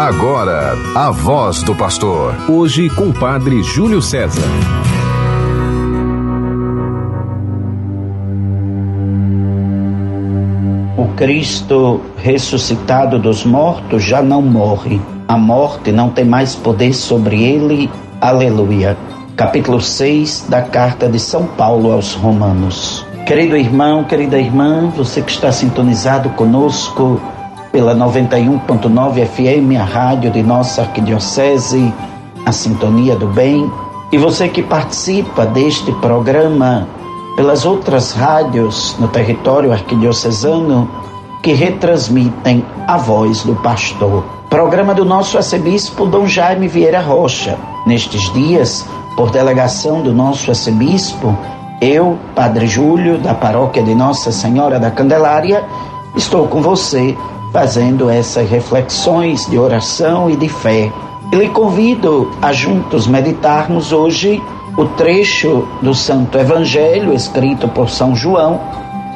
Agora, a voz do pastor. Hoje com o Padre Júlio César. O Cristo ressuscitado dos mortos já não morre. A morte não tem mais poder sobre ele. Aleluia. Capítulo 6 da carta de São Paulo aos Romanos. Querido irmão, querida irmã, você que está sintonizado conosco pela 91.9 FM, a rádio de nossa arquidiocese, a Sintonia do Bem, e você que participa deste programa pelas outras rádios no território arquidiocesano que retransmitem a voz do pastor. Programa do nosso arcebispo Dom Jaime Vieira Rocha. Nestes dias, por delegação do nosso arcebispo, eu, Padre Júlio, da paróquia de Nossa Senhora da Candelária, estou com você fazendo essas reflexões de oração e de fé. E lhe convido a juntos meditarmos hoje o trecho do Santo Evangelho escrito por São João,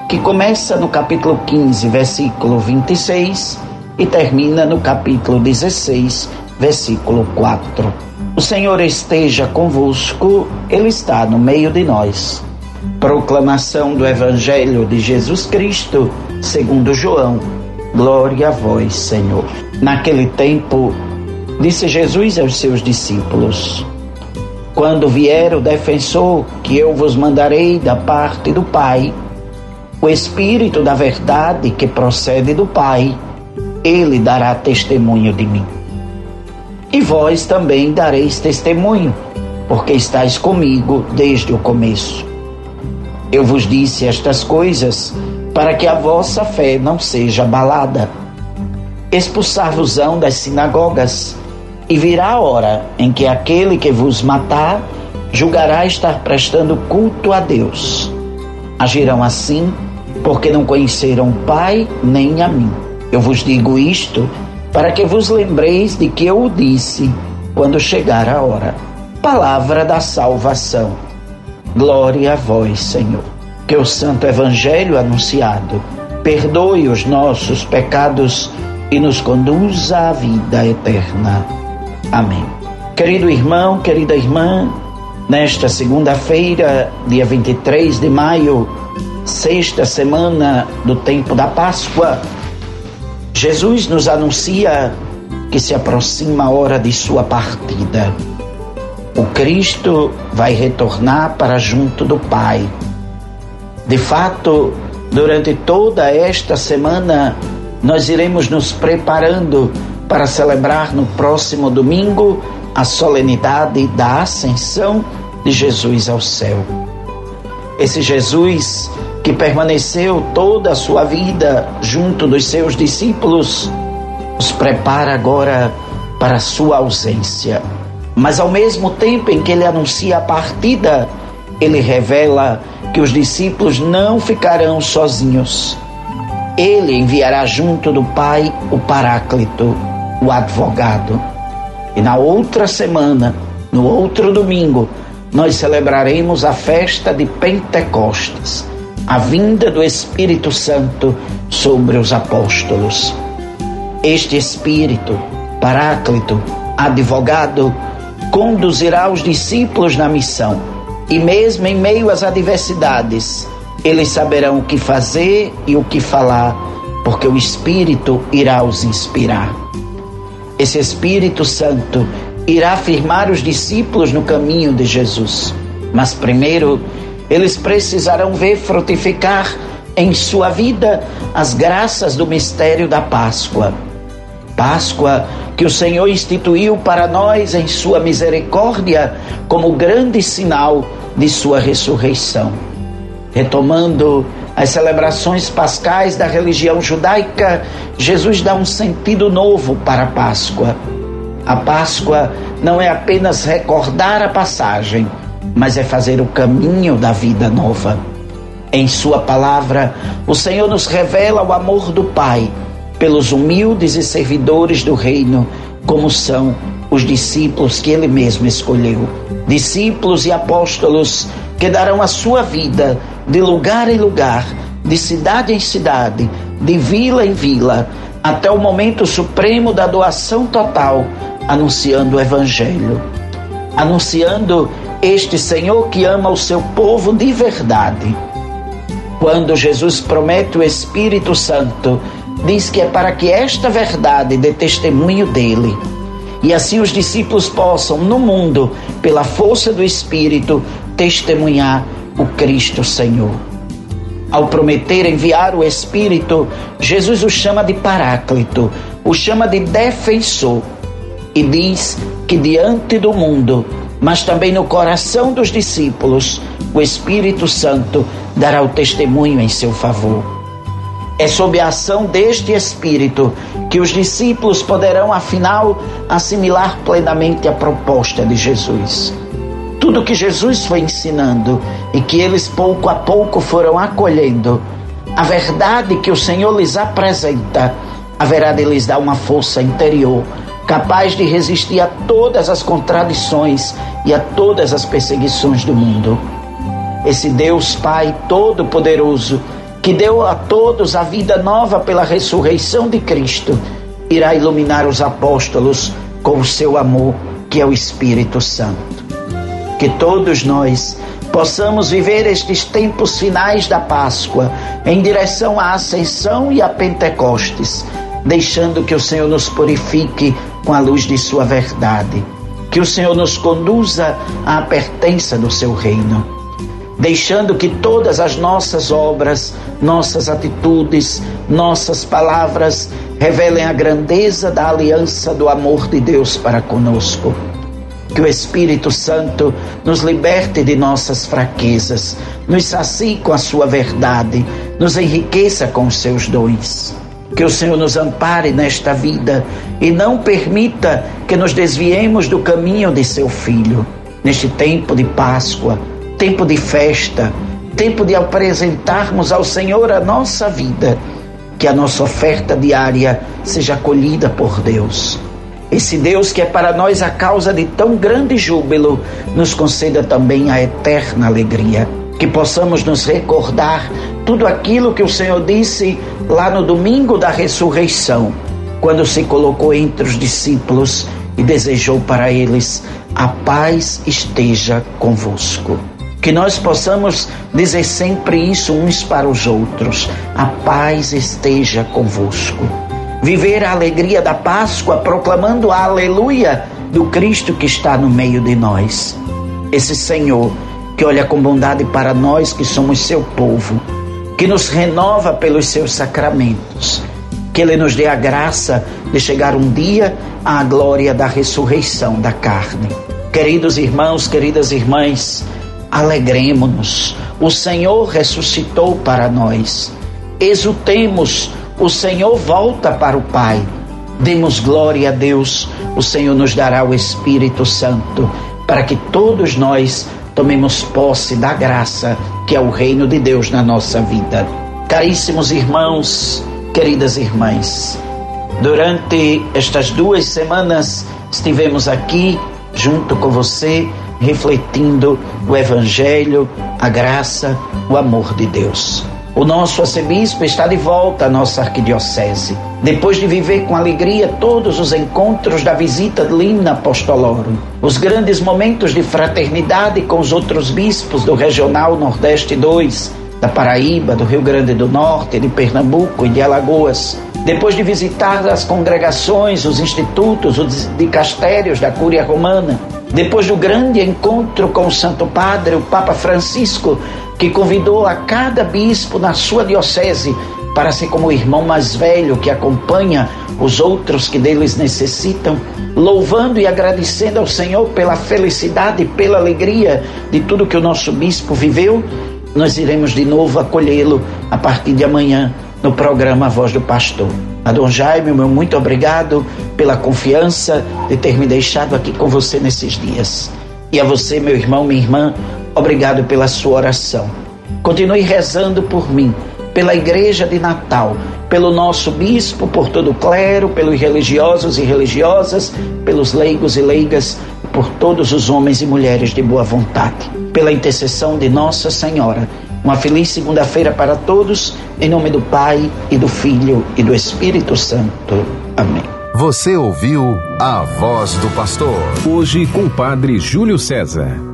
que começa no capítulo 15, versículo 26 e termina no capítulo 16, versículo 4. O Senhor esteja convosco, Ele está no meio de nós. Proclamação do Evangelho de Jesus Cristo, segundo João. Glória a vós, Senhor. Naquele tempo, disse Jesus aos seus discípulos: Quando vier o defensor que eu vos mandarei da parte do Pai, o Espírito da verdade que procede do Pai, ele dará testemunho de mim. E vós também dareis testemunho, porque estáis comigo desde o começo. Eu vos disse estas coisas para que a vossa fé não seja abalada. Expulsar-vos-ão das sinagogas, e virá a hora em que aquele que vos matar julgará estar prestando culto a Deus. Agirão assim porque não conheceram o Pai nem a mim. Eu vos digo isto para que vos lembreis de que eu o disse quando chegar a hora. Palavra da salvação. Glória a vós, Senhor que o Santo Evangelho anunciado perdoe os nossos pecados e nos conduza à vida eterna. Amém. Querido irmão, querida irmã, nesta segunda-feira, dia 23 de maio, sexta semana do tempo da Páscoa, Jesus nos anuncia que se aproxima a hora de sua partida. O Cristo vai retornar para junto do Pai de fato, durante toda esta semana, nós iremos nos preparando para celebrar no próximo domingo a solenidade da ascensão de Jesus ao céu. Esse Jesus que permaneceu toda a sua vida junto dos seus discípulos, os prepara agora para a sua ausência. Mas ao mesmo tempo em que ele anuncia a partida, ele revela que os discípulos não ficarão sozinhos. Ele enviará junto do Pai o Paráclito, o advogado. E na outra semana, no outro domingo, nós celebraremos a festa de Pentecostes, a vinda do Espírito Santo sobre os apóstolos. Este Espírito, Paráclito, advogado, conduzirá os discípulos na missão e mesmo em meio às adversidades, eles saberão o que fazer e o que falar, porque o Espírito irá os inspirar. Esse Espírito Santo irá afirmar os discípulos no caminho de Jesus. Mas primeiro, eles precisarão ver frutificar em sua vida as graças do mistério da Páscoa. Páscoa que o Senhor instituiu para nós em sua misericórdia como grande sinal de sua ressurreição. Retomando as celebrações pascais da religião judaica, Jesus dá um sentido novo para a Páscoa. A Páscoa não é apenas recordar a passagem, mas é fazer o caminho da vida nova. Em Sua palavra, o Senhor nos revela o amor do Pai pelos humildes e servidores do reino, como são os discípulos que ele mesmo escolheu. Discípulos e apóstolos que darão a sua vida de lugar em lugar, de cidade em cidade, de vila em vila, até o momento supremo da doação total, anunciando o Evangelho, anunciando este Senhor que ama o seu povo de verdade. Quando Jesus promete o Espírito Santo, diz que é para que esta verdade dê testemunho dele. E assim os discípulos possam, no mundo, pela força do Espírito, testemunhar o Cristo Senhor. Ao prometer enviar o Espírito, Jesus o chama de Paráclito, o chama de defensor, e diz que diante do mundo, mas também no coração dos discípulos, o Espírito Santo dará o testemunho em seu favor. É sob a ação deste Espírito que os discípulos poderão, afinal, assimilar plenamente a proposta de Jesus. Tudo que Jesus foi ensinando e que eles pouco a pouco foram acolhendo, a verdade que o Senhor lhes apresenta, haverá de lhes dar uma força interior capaz de resistir a todas as contradições e a todas as perseguições do mundo. Esse Deus Pai Todo-Poderoso que deu a todos a vida nova pela ressurreição de Cristo, irá iluminar os apóstolos com o seu amor, que é o Espírito Santo. Que todos nós possamos viver estes tempos finais da Páscoa em direção à Ascensão e a Pentecostes, deixando que o Senhor nos purifique com a luz de Sua verdade. Que o Senhor nos conduza à pertença do Seu reino deixando que todas as nossas obras, nossas atitudes, nossas palavras revelem a grandeza da aliança do amor de Deus para conosco. Que o Espírito Santo nos liberte de nossas fraquezas, nos sacie com a sua verdade, nos enriqueça com os seus dons. Que o Senhor nos ampare nesta vida e não permita que nos desviemos do caminho de seu Filho. Neste tempo de Páscoa, tempo de festa, tempo de apresentarmos ao Senhor a nossa vida, que a nossa oferta diária seja acolhida por Deus. Esse Deus que é para nós a causa de tão grande júbilo, nos conceda também a eterna alegria. Que possamos nos recordar tudo aquilo que o Senhor disse lá no domingo da ressurreição, quando se colocou entre os discípulos e desejou para eles: a paz esteja convosco. Que nós possamos dizer sempre isso uns para os outros. A paz esteja convosco. Viver a alegria da Páscoa proclamando a aleluia do Cristo que está no meio de nós. Esse Senhor que olha com bondade para nós que somos seu povo, que nos renova pelos seus sacramentos, que Ele nos dê a graça de chegar um dia à glória da ressurreição da carne. Queridos irmãos, queridas irmãs, alegremos-nos. O Senhor ressuscitou para nós. Exultemos, o Senhor volta para o Pai. Demos glória a Deus, o Senhor nos dará o Espírito Santo, para que todos nós tomemos posse da graça que é o reino de Deus na nossa vida. Caríssimos irmãos, queridas irmãs, durante estas duas semanas estivemos aqui junto com você refletindo o Evangelho, a graça, o amor de Deus. O nosso arcebispo está de volta à nossa arquidiocese. Depois de viver com alegria todos os encontros da visita Limna Apostolorum, os grandes momentos de fraternidade com os outros bispos do Regional Nordeste 2, da Paraíba, do Rio Grande do Norte, de Pernambuco e de Alagoas, depois de visitar as congregações, os institutos, os dicastérios da Cúria Romana, depois do grande encontro com o Santo Padre, o Papa Francisco, que convidou a cada bispo na sua diocese para ser como o irmão mais velho que acompanha os outros que deles necessitam, louvando e agradecendo ao Senhor pela felicidade e pela alegria de tudo que o nosso bispo viveu, nós iremos de novo acolhê-lo a partir de amanhã no programa Voz do Pastor. A Dom Jaime, meu muito obrigado pela confiança de ter me deixado aqui com você nesses dias. E a você, meu irmão, minha irmã, obrigado pela sua oração. Continue rezando por mim, pela Igreja de Natal, pelo nosso bispo, por todo o clero, pelos religiosos e religiosas, pelos leigos e leigas, por todos os homens e mulheres de boa vontade. Pela intercessão de Nossa Senhora Uma feliz segunda-feira para todos, em nome do Pai e do Filho e do Espírito Santo. Amém. Você ouviu a voz do pastor. Hoje com o Padre Júlio César.